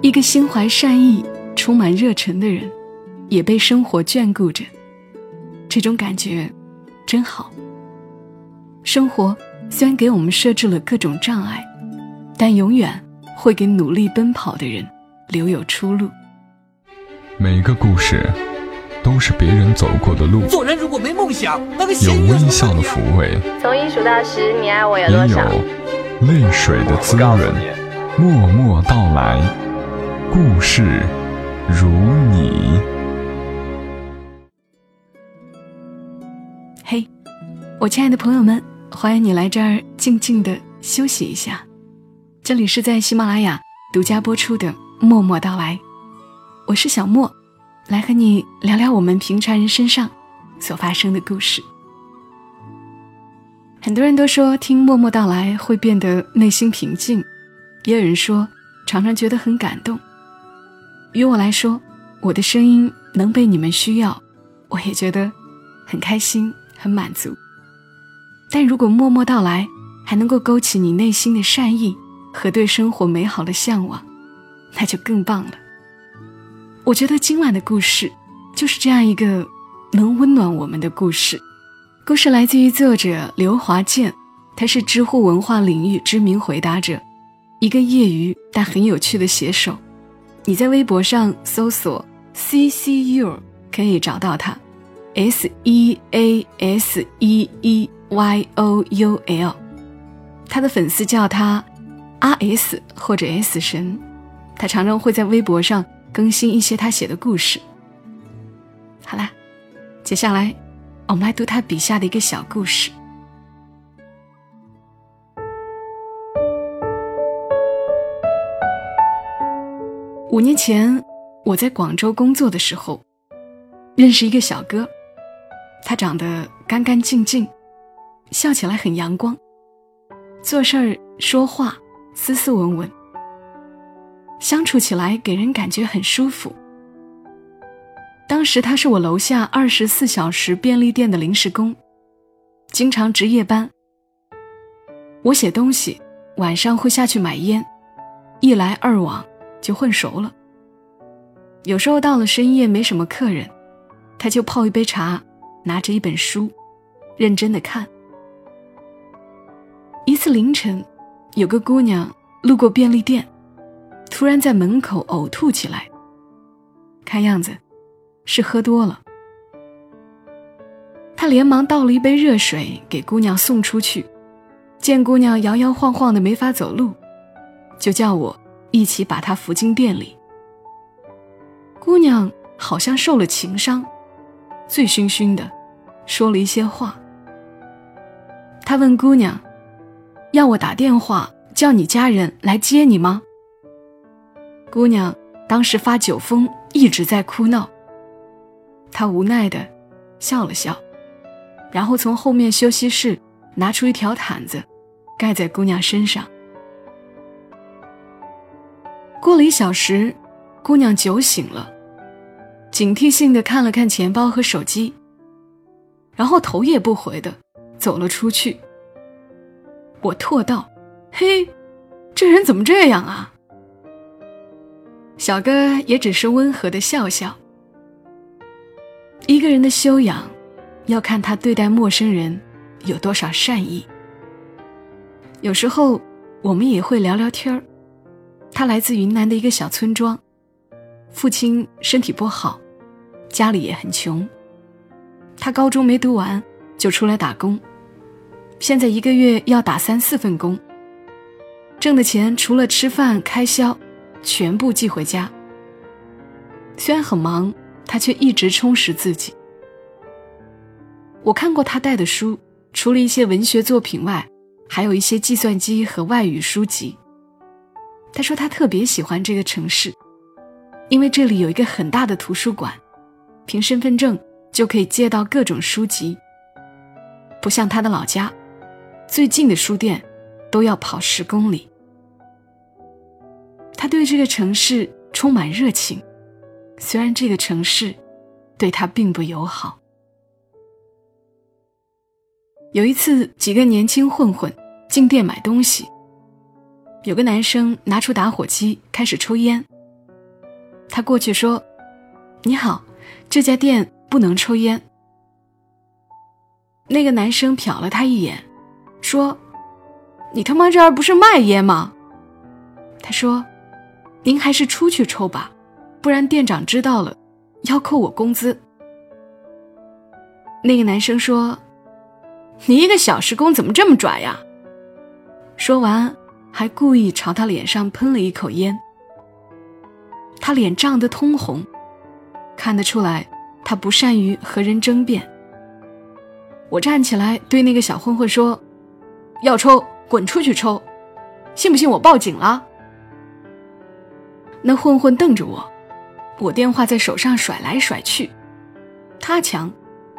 一个心怀善意、充满热忱的人，也被生活眷顾着，这种感觉真好。生活虽然给我们设置了各种障碍，但永远会给努力奔跑的人留有出路。每个故事都是别人走过的路，做人如果没梦想，那个有微笑的抚慰，从一数到十，你爱我有也有多少？泪水的滋润。默默到来，故事如你。嘿，我亲爱的朋友们，欢迎你来这儿静静的休息一下。这里是在喜马拉雅独家播出的《默默到来》，我是小莫，来和你聊聊我们平常人身上所发生的故事。很多人都说听《默默到来》会变得内心平静，也有人说常常觉得很感动。于我来说，我的声音能被你们需要，我也觉得很开心、很满足。但如果默默到来还能够勾起你内心的善意和对生活美好的向往，那就更棒了。我觉得今晚的故事就是这样一个能温暖我们的故事。故事来自于作者刘华健，他是知乎文化领域知名回答者，一个业余但很有趣的写手。你在微博上搜索 “c c u” 可以找到他，S E A S E E Y O U L。他的粉丝叫他 R S 或者 S 神，他常常会在微博上更新一些他写的故事。好啦，接下来。我们来读他笔下的一个小故事。五年前，我在广州工作的时候，认识一个小哥，他长得干干净净，笑起来很阳光，做事儿说话斯斯文文，相处起来给人感觉很舒服。当时他是我楼下二十四小时便利店的临时工，经常值夜班。我写东西，晚上会下去买烟，一来二往就混熟了。有时候到了深夜没什么客人，他就泡一杯茶，拿着一本书，认真的看。一次凌晨，有个姑娘路过便利店，突然在门口呕吐起来，看样子。是喝多了，他连忙倒了一杯热水给姑娘送出去，见姑娘摇摇晃晃的没法走路，就叫我一起把她扶进店里。姑娘好像受了情伤，醉醺醺的，说了一些话。他问姑娘：“要我打电话叫你家人来接你吗？”姑娘当时发酒疯，一直在哭闹。他无奈的笑了笑，然后从后面休息室拿出一条毯子，盖在姑娘身上。过了一小时，姑娘酒醒了，警惕性的看了看钱包和手机，然后头也不回的走了出去。我唾道：“嘿，这人怎么这样啊？”小哥也只是温和的笑笑。一个人的修养，要看他对待陌生人有多少善意。有时候我们也会聊聊天儿。他来自云南的一个小村庄，父亲身体不好，家里也很穷。他高中没读完就出来打工，现在一个月要打三四份工，挣的钱除了吃饭开销，全部寄回家。虽然很忙。他却一直充实自己。我看过他带的书，除了一些文学作品外，还有一些计算机和外语书籍。他说他特别喜欢这个城市，因为这里有一个很大的图书馆，凭身份证就可以借到各种书籍。不像他的老家，最近的书店都要跑十公里。他对这个城市充满热情。虽然这个城市对他并不友好，有一次几个年轻混混进店买东西，有个男生拿出打火机开始抽烟。他过去说：“你好，这家店不能抽烟。”那个男生瞟了他一眼，说：“你他妈这儿不是卖烟吗？”他说：“您还是出去抽吧，不然店长知道了，要扣我工资。”那个男生说：“你一个小时工怎么这么拽呀？”说完，还故意朝他脸上喷了一口烟。他脸涨得通红，看得出来他不善于和人争辩。我站起来对那个小混混说：“要抽，滚出去抽！信不信我报警了？”那混混瞪着我，我电话在手上甩来甩去。他强，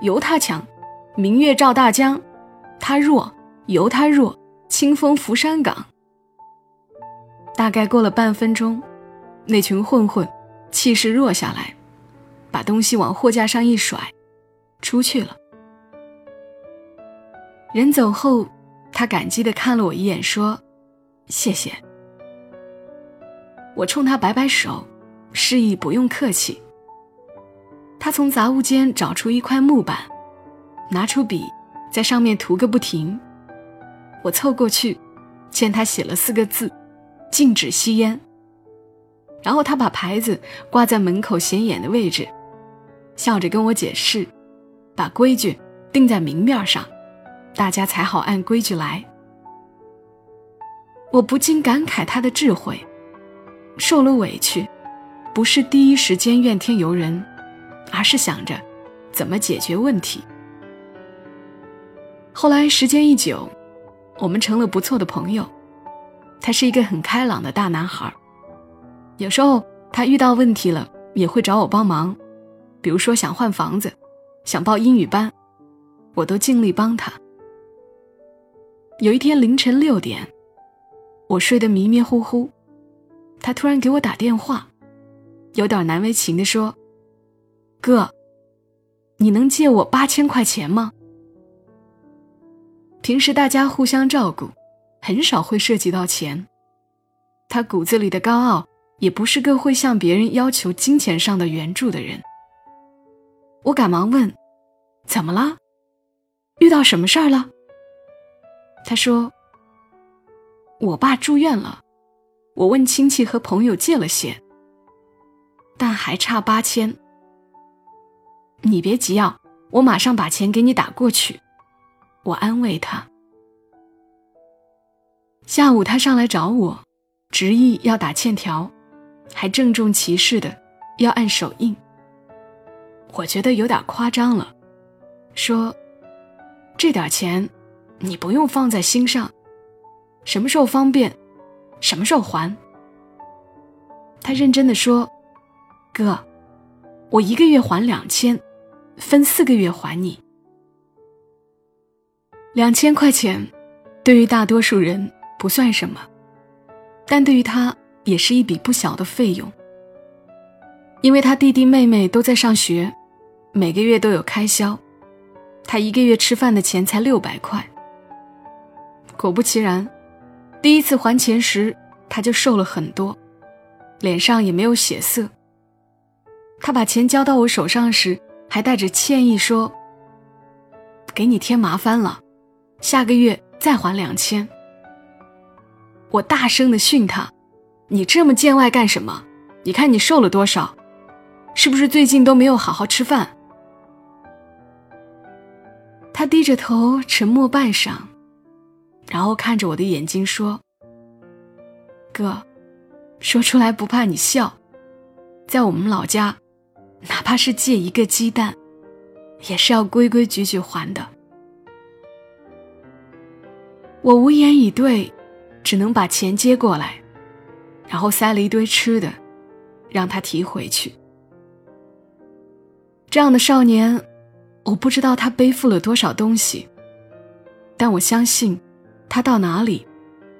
由他强；明月照大江，他弱，由他弱；清风拂山岗。大概过了半分钟，那群混混气势弱下来，把东西往货架上一甩，出去了。人走后，他感激地看了我一眼，说：“谢谢。”我冲他摆摆手，示意不用客气。他从杂物间找出一块木板，拿出笔，在上面涂个不停。我凑过去，见他写了四个字：“禁止吸烟。”然后他把牌子挂在门口显眼的位置，笑着跟我解释：“把规矩定在明面上。”大家才好按规矩来。我不禁感慨他的智慧，受了委屈，不是第一时间怨天尤人，而是想着怎么解决问题。后来时间一久，我们成了不错的朋友。他是一个很开朗的大男孩，有时候他遇到问题了也会找我帮忙，比如说想换房子，想报英语班，我都尽力帮他。有一天凌晨六点，我睡得迷迷糊糊，他突然给我打电话，有点难为情地说：“哥，你能借我八千块钱吗？”平时大家互相照顾，很少会涉及到钱。他骨子里的高傲，也不是个会向别人要求金钱上的援助的人。我赶忙问：“怎么了？遇到什么事儿了？”他说：“我爸住院了，我问亲戚和朋友借了些，但还差八千。你别急啊，我马上把钱给你打过去。”我安慰他。下午他上来找我，执意要打欠条，还郑重其事的要按手印。我觉得有点夸张了，说：“这点钱。”你不用放在心上，什么时候方便，什么时候还。他认真的说：“哥，我一个月还两千，分四个月还你。两千块钱，对于大多数人不算什么，但对于他也是一笔不小的费用。因为他弟弟妹妹都在上学，每个月都有开销，他一个月吃饭的钱才六百块。”果不其然，第一次还钱时，他就瘦了很多，脸上也没有血色。他把钱交到我手上时，还带着歉意说：“给你添麻烦了，下个月再还两千。”我大声的训他：“你这么见外干什么？你看你瘦了多少，是不是最近都没有好好吃饭？”他低着头，沉默半晌。然后看着我的眼睛说：“哥，说出来不怕你笑，在我们老家，哪怕是借一个鸡蛋，也是要规规矩矩还的。”我无言以对，只能把钱接过来，然后塞了一堆吃的，让他提回去。这样的少年，我不知道他背负了多少东西，但我相信。他到哪里，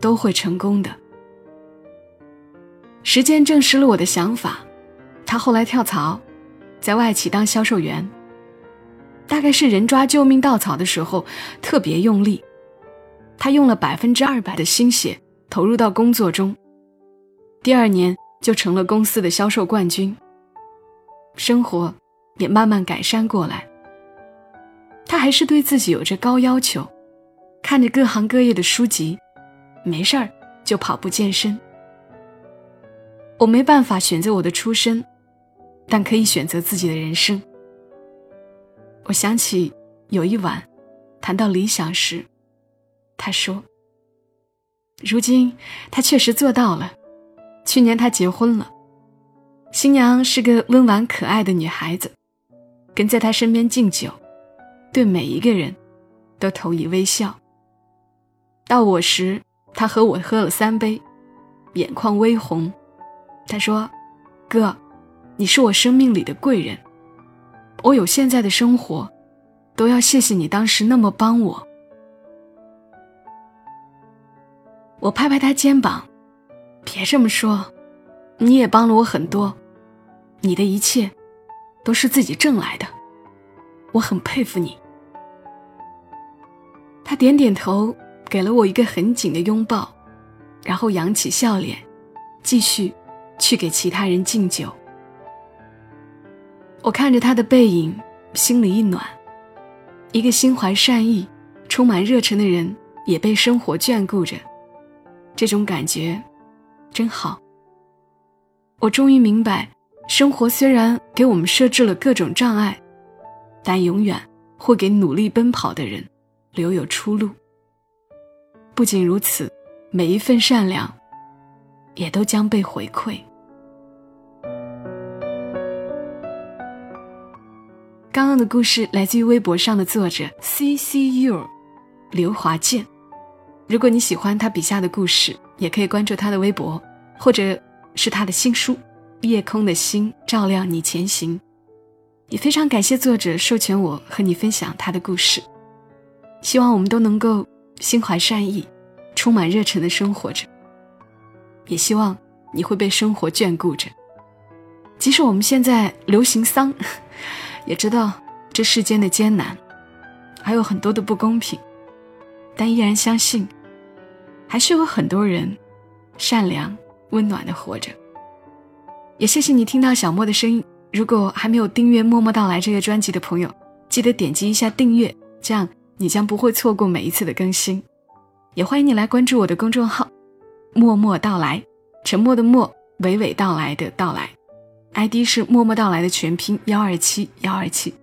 都会成功的。时间证实了我的想法，他后来跳槽，在外企当销售员。大概是人抓救命稻草的时候特别用力，他用了百分之二百的心血投入到工作中。第二年就成了公司的销售冠军，生活也慢慢改善过来。他还是对自己有着高要求，看着各行各业的书籍，没事儿就跑步健身。我没办法选择我的出身，但可以选择自己的人生。我想起有一晚，谈到理想时，他说：“如今他确实做到了。去年他结婚了，新娘是个温婉可爱的女孩子，跟在他身边敬酒。”对每一个人，都投以微笑。到我时，他和我喝了三杯，眼眶微红。他说：“哥，你是我生命里的贵人，我有现在的生活，都要谢谢你当时那么帮我。”我拍拍他肩膀：“别这么说，你也帮了我很多，你的一切，都是自己挣来的，我很佩服你。”他点点头，给了我一个很紧的拥抱，然后扬起笑脸，继续去给其他人敬酒。我看着他的背影，心里一暖。一个心怀善意、充满热忱的人，也被生活眷顾着，这种感觉真好。我终于明白，生活虽然给我们设置了各种障碍，但永远会给努力奔跑的人。留有出路。不仅如此，每一份善良，也都将被回馈。刚刚的故事来自于微博上的作者 C C U，刘华健。如果你喜欢他笔下的故事，也可以关注他的微博，或者是他的新书《夜空的星照亮你前行》。也非常感谢作者授权我和你分享他的故事。希望我们都能够心怀善意，充满热忱的生活着。也希望你会被生活眷顾着。即使我们现在流行丧，也知道这世间的艰难，还有很多的不公平，但依然相信，还是有很多人善良温暖的活着。也谢谢你听到小莫的声音。如果还没有订阅《默默到来》这个专辑的朋友，记得点击一下订阅，这样。你将不会错过每一次的更新，也欢迎你来关注我的公众号“默默到来”，沉默的默，娓娓道来的到来，ID 是“默默到来”的全拼幺二七幺二七。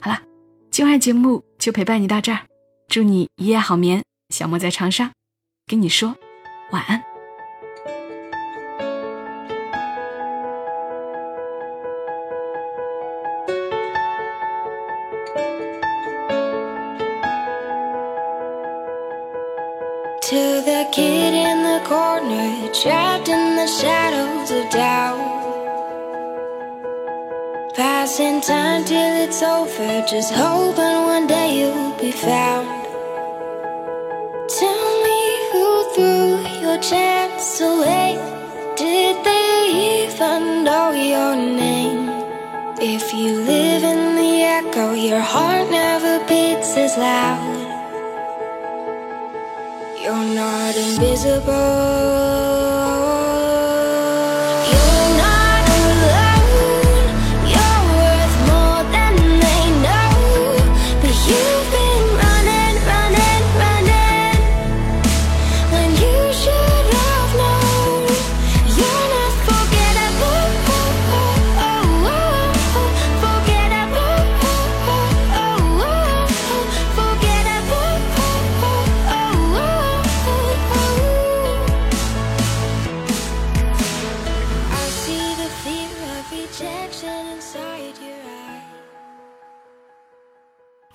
好了，今晚节目就陪伴你到这儿，祝你一夜好眠。小莫在长沙，跟你说晚安。to the kid in the corner, trapped in the shadows of doubt. Passing time till it's over, just hoping one day you'll be found. Tell me who threw your chance away. Did they even know your name? If you live in the echo, your heart never beats as loud. You're not invisible.